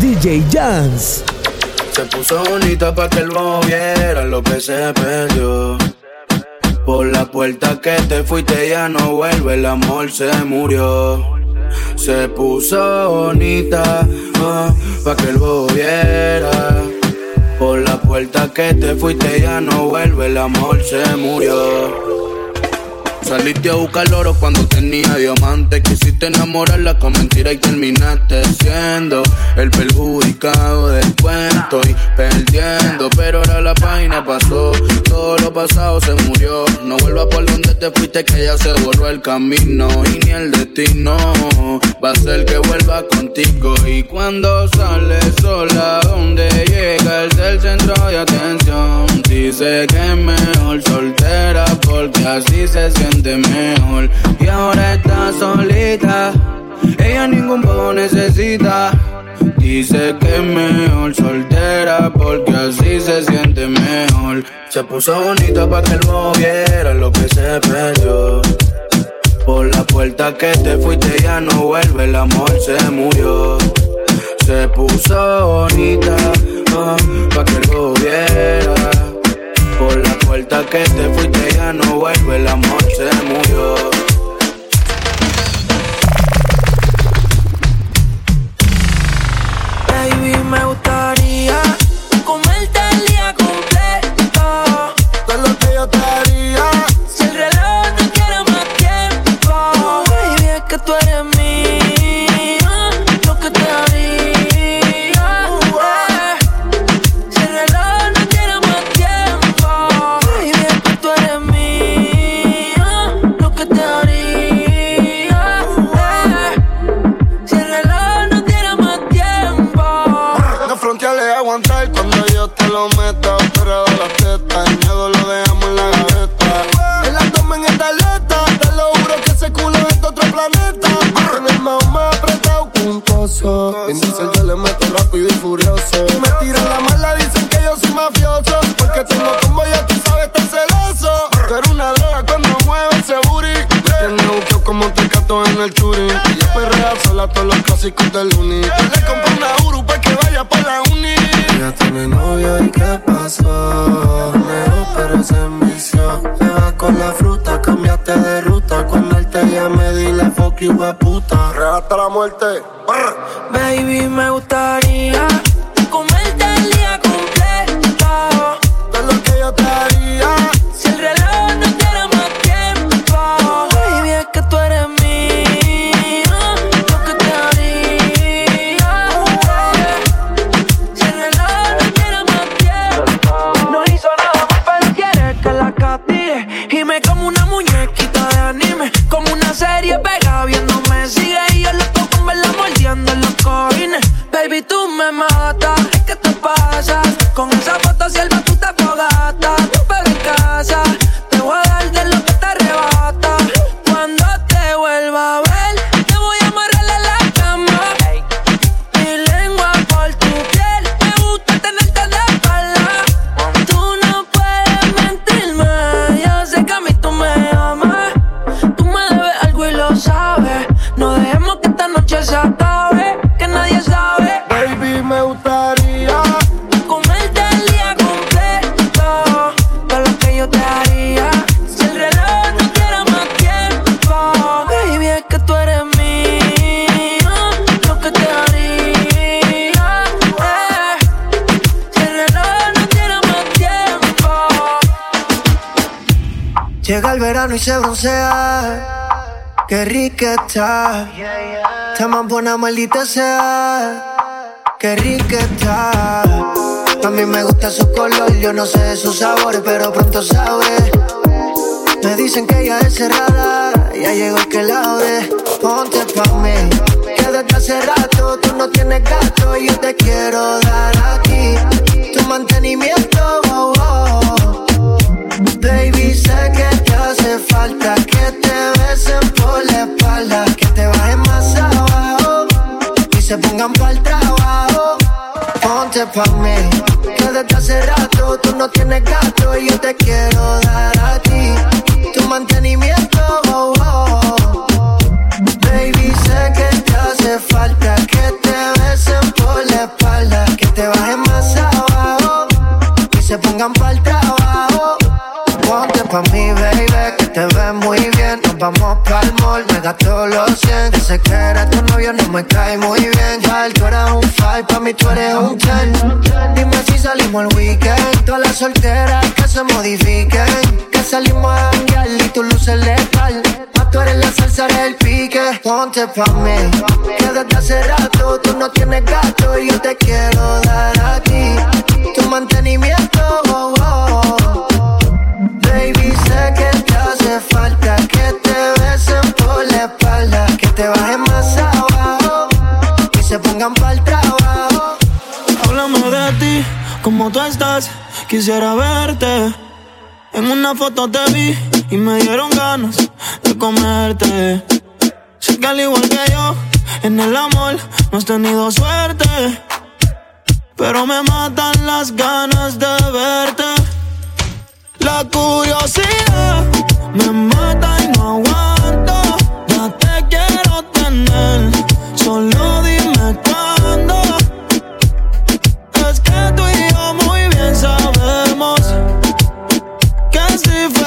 DJ Jans. Se puso bonita para que él viera lo que se perdió. Por la puerta que te fuiste ya no vuelve, el amor se murió. Se puso bonita uh, pa' que él viera. Por la puerta que te fuiste ya no vuelve, el amor se murió. Saliste a buscar oro cuando tenía diamante. Quisiste enamorarla con mentira y terminaste siendo el perjudicado del cuento y perdiendo. Pero ahora la página pasó, todo lo pasado se murió. No vuelvas por donde te fuiste, que ya se borró el camino y ni el destino va a ser que vuelva contigo. Y cuando sale sola, donde llega es el centro de atención. Dice que es mejor soltera porque así se siente mejor. Y ahora está solita, ella ningún poco necesita. Dice que es mejor soltera porque así se siente mejor. Se puso bonita para que él viera lo que se perdió. Por la puerta que te fuiste ya no vuelve, el amor se murió. Se puso bonita uh, pa' que él viera que te fuiste ya no vuelve, el amor se murió. Baby, me gustaría los clásicos del uni. Le compré una Uru pa' que vaya pa' la uni. Ya tiene novio y qué pasó. Negó pero se envició. Te vas con la fruta, cambiaste de ruta. Cuando él te llame, dile fuck you, puta. Regata la muerte. Brr. Baby, me gustaría Llega el verano y se broncea. Qué rica está. Está más buena, maldita sea. Qué rica está. A mí me gusta su color, yo no sé de su sabor, pero pronto sabré. Me dicen que ella es cerrada, ya llegó el que la ode. Ponte pa' mí, que desde hace rato tú no tienes gasto y yo te quiero dar aquí tu mantenimiento. oh, oh. Baby, sé que te hace falta que te besen por la espalda, que te bajen más abajo y se pongan pa'l trabajo. Ponte pa' mí, que desde hace rato tú no tienes gasto y yo te quiero dar a ti tu mantenimiento. Ponte pa' mí. Que desde hace rato tú no tienes gato y yo te quiero dar aquí. Tu mantenimiento, oh, oh. Baby, sé que te hace falta que te besen por la espalda. Que te bajen más abajo y se pongan para el trabajo. Háblame de ti, como tú estás, quisiera verte. En una foto te vi y me dieron ganas de comerte. Sé que al igual que yo, en el amor no has tenido suerte. Pero me matan las ganas de verte. La curiosidad me mata y no aguanto. Ya te quiero tener, solo dime cuándo. Es que tú y yo muy bien sabemos que es diferente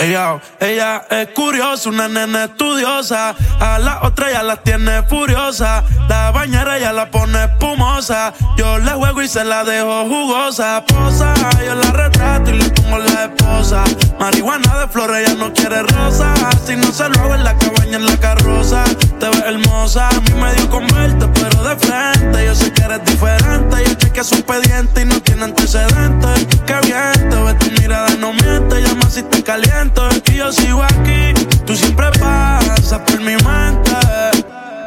Ella, ella es curiosa, una nena estudiosa. A la otra ya la tiene furiosa. La bañera ya la pone espumosa. Yo le juego y se la dejo jugosa. Posa, yo la retrato y le pongo la esposa. Marihuana de flores, ella no quiere rosa. Si no se lo hago en la cabaña, en la carroza. Te ves hermosa, a mí me dio con verte, pero de frente. Yo sé que eres diferente. Yo chequeé su expediente y no tiene antecedentes. Qué bien, te ves tu mirada, no miente. Llama si te caliento. Y yo sigo aquí. Tú siempre pasas por mi mente.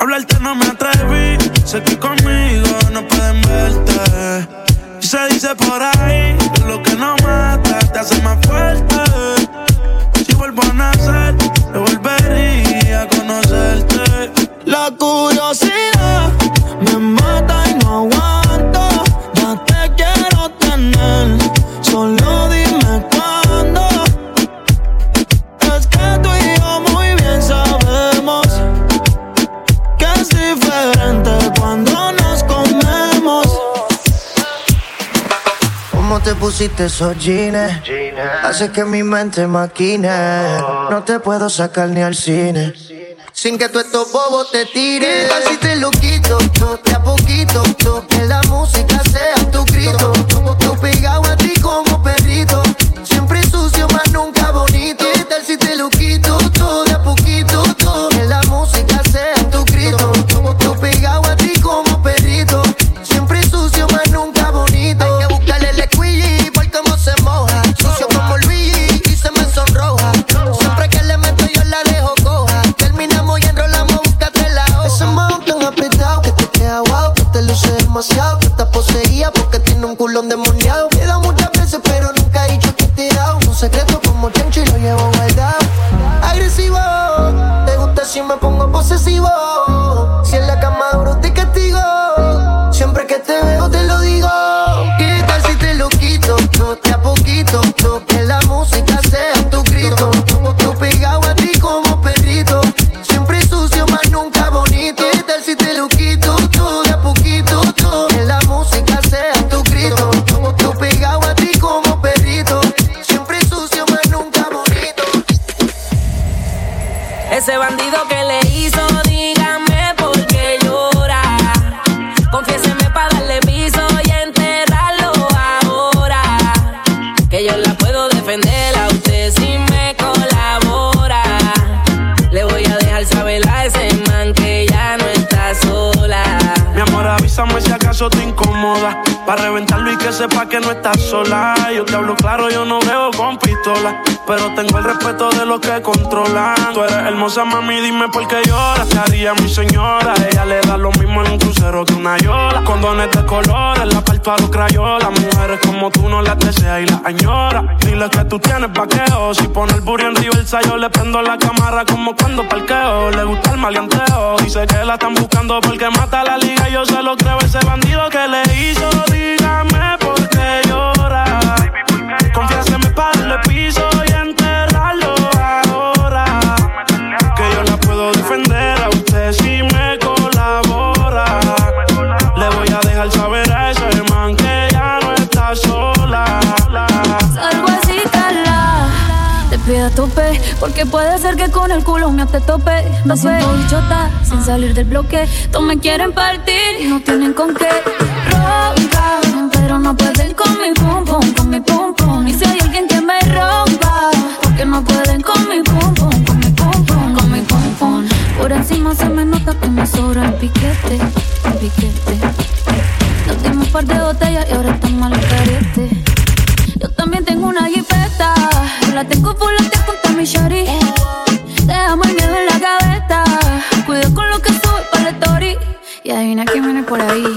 Hablarte no me atreví. Sé que conmigo no pueden verte. Y se dice por ahí que lo que no mata te hace más fuerte. Si vuelvo a nacer, te volvería a conocerte. La curiosidad pusiste esos jeans? Hace que mi mente maquine. No te puedo sacar ni al cine. Sin que tú estos bobos te tires. Así te lo quito, de a poquito. que la música sea tu grito. Tú pegado a ti como perrito. Siempre sucio, más nunca bonito. ¿Qué tal si sepa que no estás sola. Yo te hablo claro, yo no veo con pistola. Pero tengo el respeto de los que controlan. Tú eres hermosa, mami, dime por qué lloras. Te haría mi señora. Ella le da lo mismo en un crucero que una yola. Condones de colores, la parto a los crayolas. Mujeres como tú no las deseas y las añora. Dile que tú tienes vaqueo. Si pone el burro en reversa, yo le prendo la cámara como cuando parqueo. Le gusta el maleanteo. Dice que la están buscando porque mata la liga. Yo se lo creo, ese bandido que le hizo. Dígame qué llora. Confiáseme para darle piso y enterrarlo ahora. Que yo la puedo defender a usted si me colabora. Le voy a dejar saber a ese man que ya no está sola. Salgo así, cala. Te pido a tope. Porque puede ser que con el culo me te tope. Me siento bichota sin salir del bloque. Todos me quieren partir y no tienen con qué. No pueden con mi pum pum, con mi pum pum. Y si hay alguien que me rompa, porque no pueden con mi pum pum, con mi pum pum, con mi pum pum. Por encima se me nota que me sobra el piquete, el piquete. Nos dimos un par de botellas y ahora estamos al carete. Yo también tengo una jipeta, la tengo por la junto a mi shari. Dejamos el miedo en la gaveta, cuido con lo que sube para el story. Y adivina quién viene por ahí.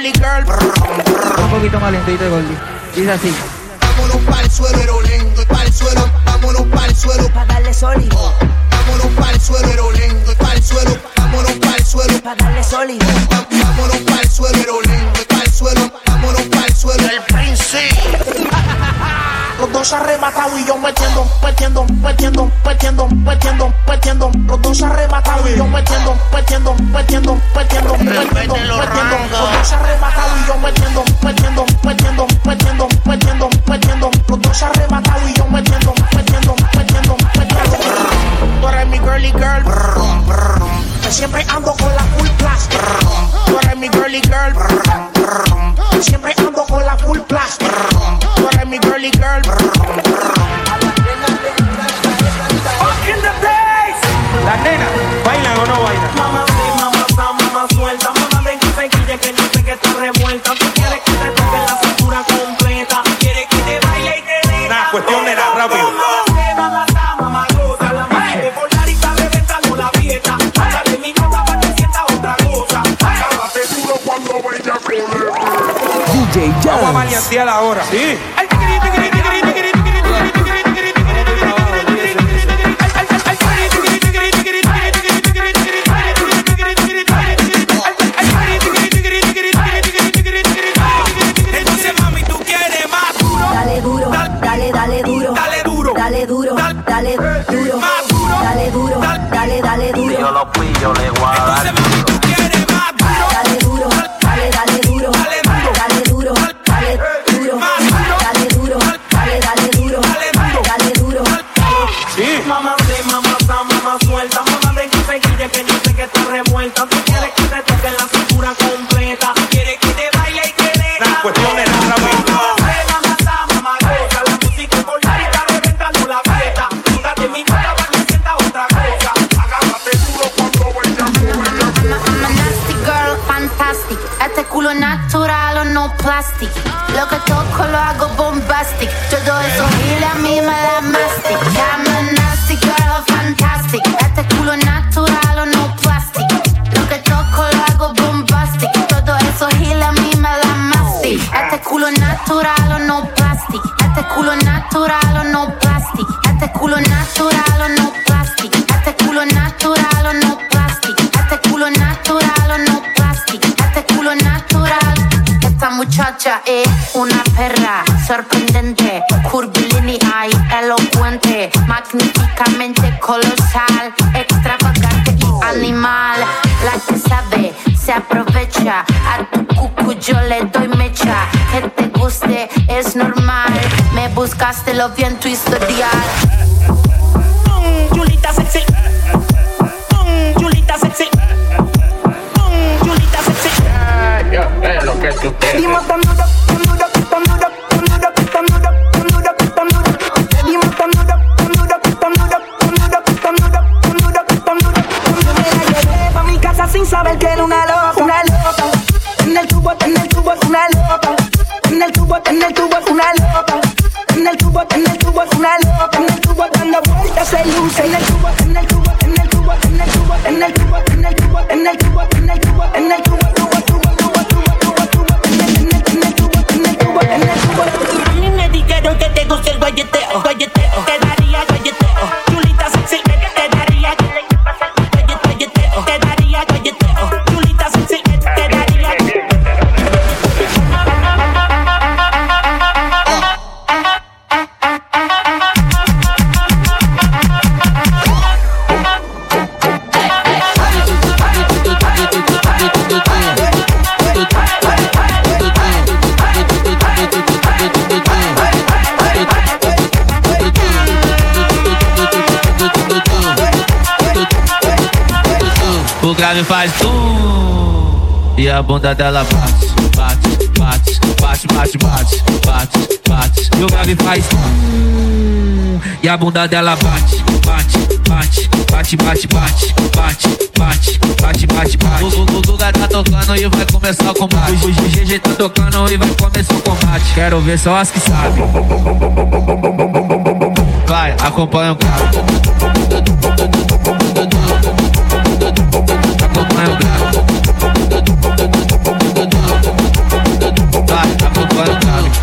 Girly girl. Un poquito más lentito, Goldie. Dice así. Vámonos para el suelo, pero lento, para el suelo, vámonos para el suelo, Pa' darle sólido, vámonos para el suelo, pero lento, para el suelo, vámonos para el suelo, pa' darle sólido. vámonos para el suelo, pero lento, para el suelo, vámonos para el suelo. El príncipe. Los dos arrebatados y yo metiendo, metiendo, metiendo, metiendo, metiendo, metiendo. Los dos arrebatados y yo metiendo, metiendo, metiendo, metiendo, metiendo, metiendo. Los dos arrebatados y yo metiendo, metiendo, metiendo, metiendo, metiendo, metiendo. Los dos arrebatados y yo metiendo, girly girl. Que siempre ando con la full plastic. Tú eres mi girly girl. Que siempre ando con la full plastic. Tú eres mi girly girl. Ahora. Sí. Natural o no plastic. Este culo natural o no plastic. Este culo natural o no plastic. Este culo natural o no plastic. Este culo natural o no plastic. Este culo natural. Esta muchacha es una perra sorprendente, curvilínea y elocuente, magníficamente colosal, extravagante y animal. La que sabe se aprovecha. A tu cucu yo le doy mecha. Que es normal. Me buscaste lo bien tu historial. Mm, Julita sexy. Mm, Julita sexy. Mm, Julita sexy. Dimos tan duro, tan grave faz tum E a bunda dela bate, bate, bate, bate, bate, bate, bate, bate E o grave faz tum E a bunda dela bate, bate, bate, bate, bate, bate, bate, bate, bate, bate, bate. O Guga tá tocando e vai começar o combate. O GG tá tocando e vai começar o combate. Quero ver só as que sabem. Vai, acompanha o cara.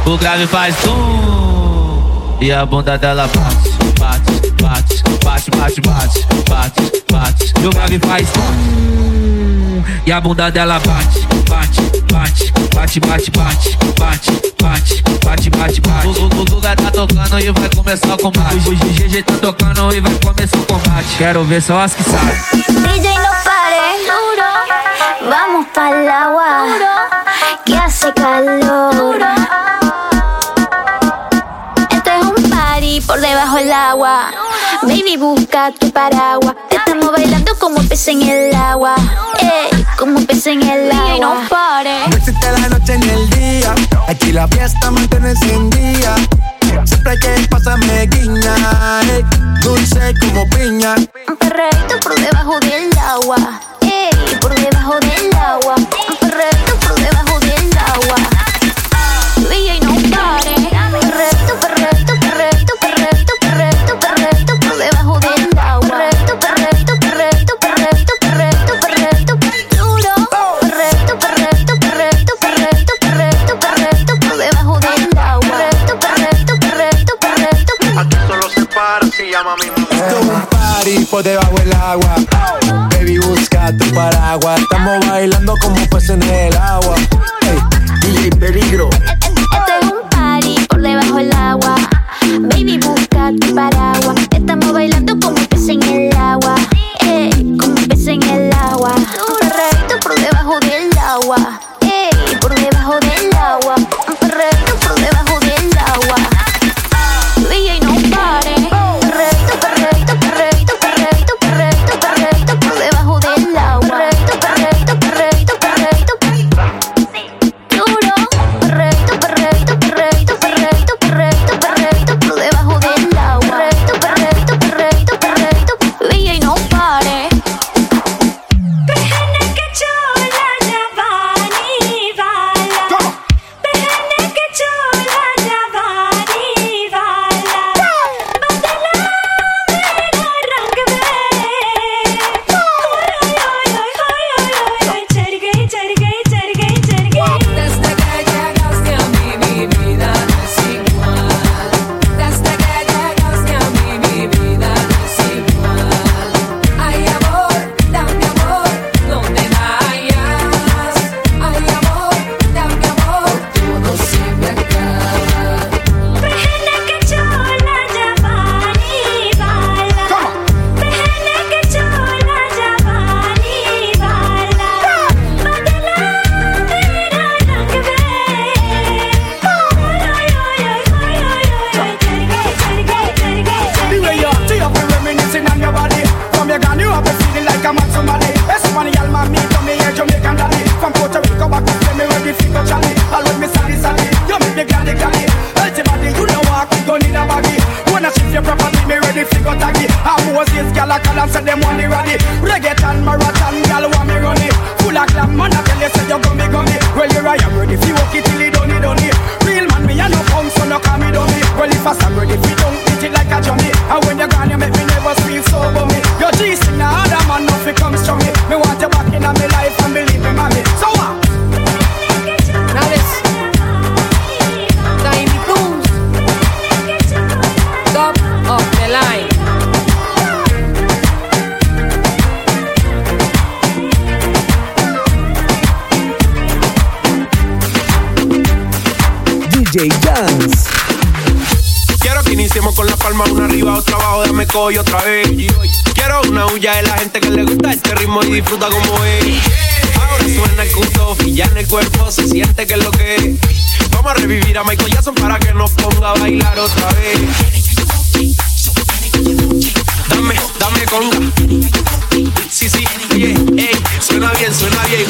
O grave faz tu e a bunda dela bate, bate, bate, bate, bate, bate, bate, bate. E o grave faz tu e a bunda dela bate, bate, bate, bate, bate, bate, bate, bate, bate, bate, bate. O lugar tá tocando e vai começar o combate. O GG tá tocando e vai começar o combate. Quero ver só as que sabem. DJ não pare, vamos para el que hace calor. el agua. Baby, busca tu paraguas. Estamos bailando como pez en el agua. Ey, como pez en el agua. Y no pare. No existe la noche ni el día. Aquí la fiesta mantiene sin día. Siempre que pasa me guiña. Dulce como piña. Un perreito por debajo del agua. Ey, por debajo del agua. Otra vez. Quiero una huya de la gente que le gusta este ritmo y disfruta como es. Ahora suena el cuto y ya en el cuerpo se siente que es lo que es. Vamos a revivir a Michael Jackson para que nos ponga a bailar otra vez. Dame, dame conga. Sí, sí, ey, suena bien, suena bien.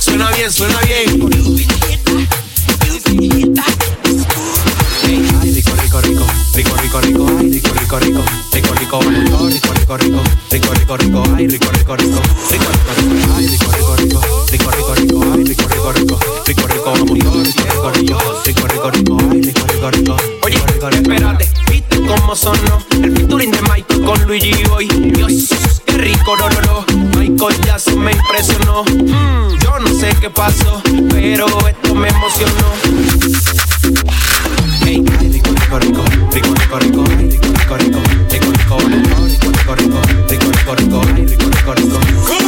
Suena bien, suena bien. Rico, rico, ay, rico, rico, rico, rico, rico, rico, rico, rico, rico, rico, rico, rico, ay, rico, rico, rico, rico, rico, ay, rico, rico, rico, rico, rico, rico, ay, rico, rico, rico, rico, rico, rico, rico, rico, rico, rico, ay, rico, rico, rico. Oye, espérate, ¿viste cómo sonó el featuring de Michael con Luigi Boy? Dios, qué rico, no, no, no. Michael Jackson me impresionó. Mm, yo no sé qué pasó, pero esto me emocionó. Ey, ay, rico, rico, rico, rico, rico, rico, ay, rico, rico, rico, rico, rico, rico, rico, rico, rico, rico, rico, rico, ay, rico, rico, rico.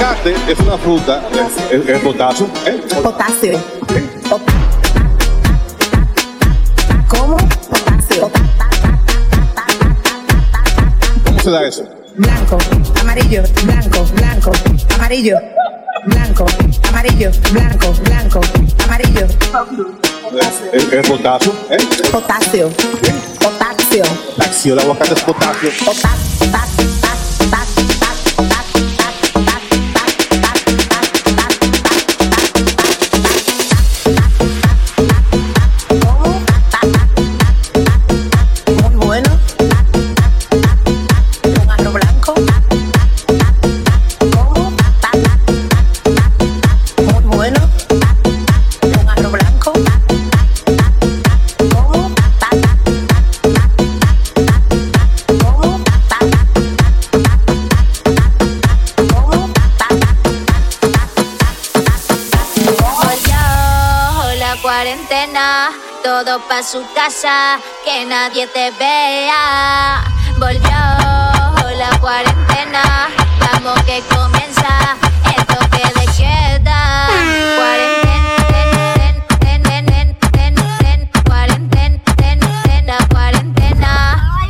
aguacate es una fruta, es, es- es potasio. ¿eh? Potasio. ¿Cómo? Potasio. ¿Cómo se da eso? Blanco, amarillo, blanco, blanco, amarillo, blanco, amarillo, blanco, blanco, amarillo. Es, es- es potasio. ¿eh? Potasio. Potasio. La acción del aguacate es potasio. Muy todo pa' su casa, que nadie te vea. Volvió la cuarentena, vamos que comienza el toque de queda. Cuarentena, ten, ten, ten, ten, ten, cuarentena, ten, ten, la cuarentena,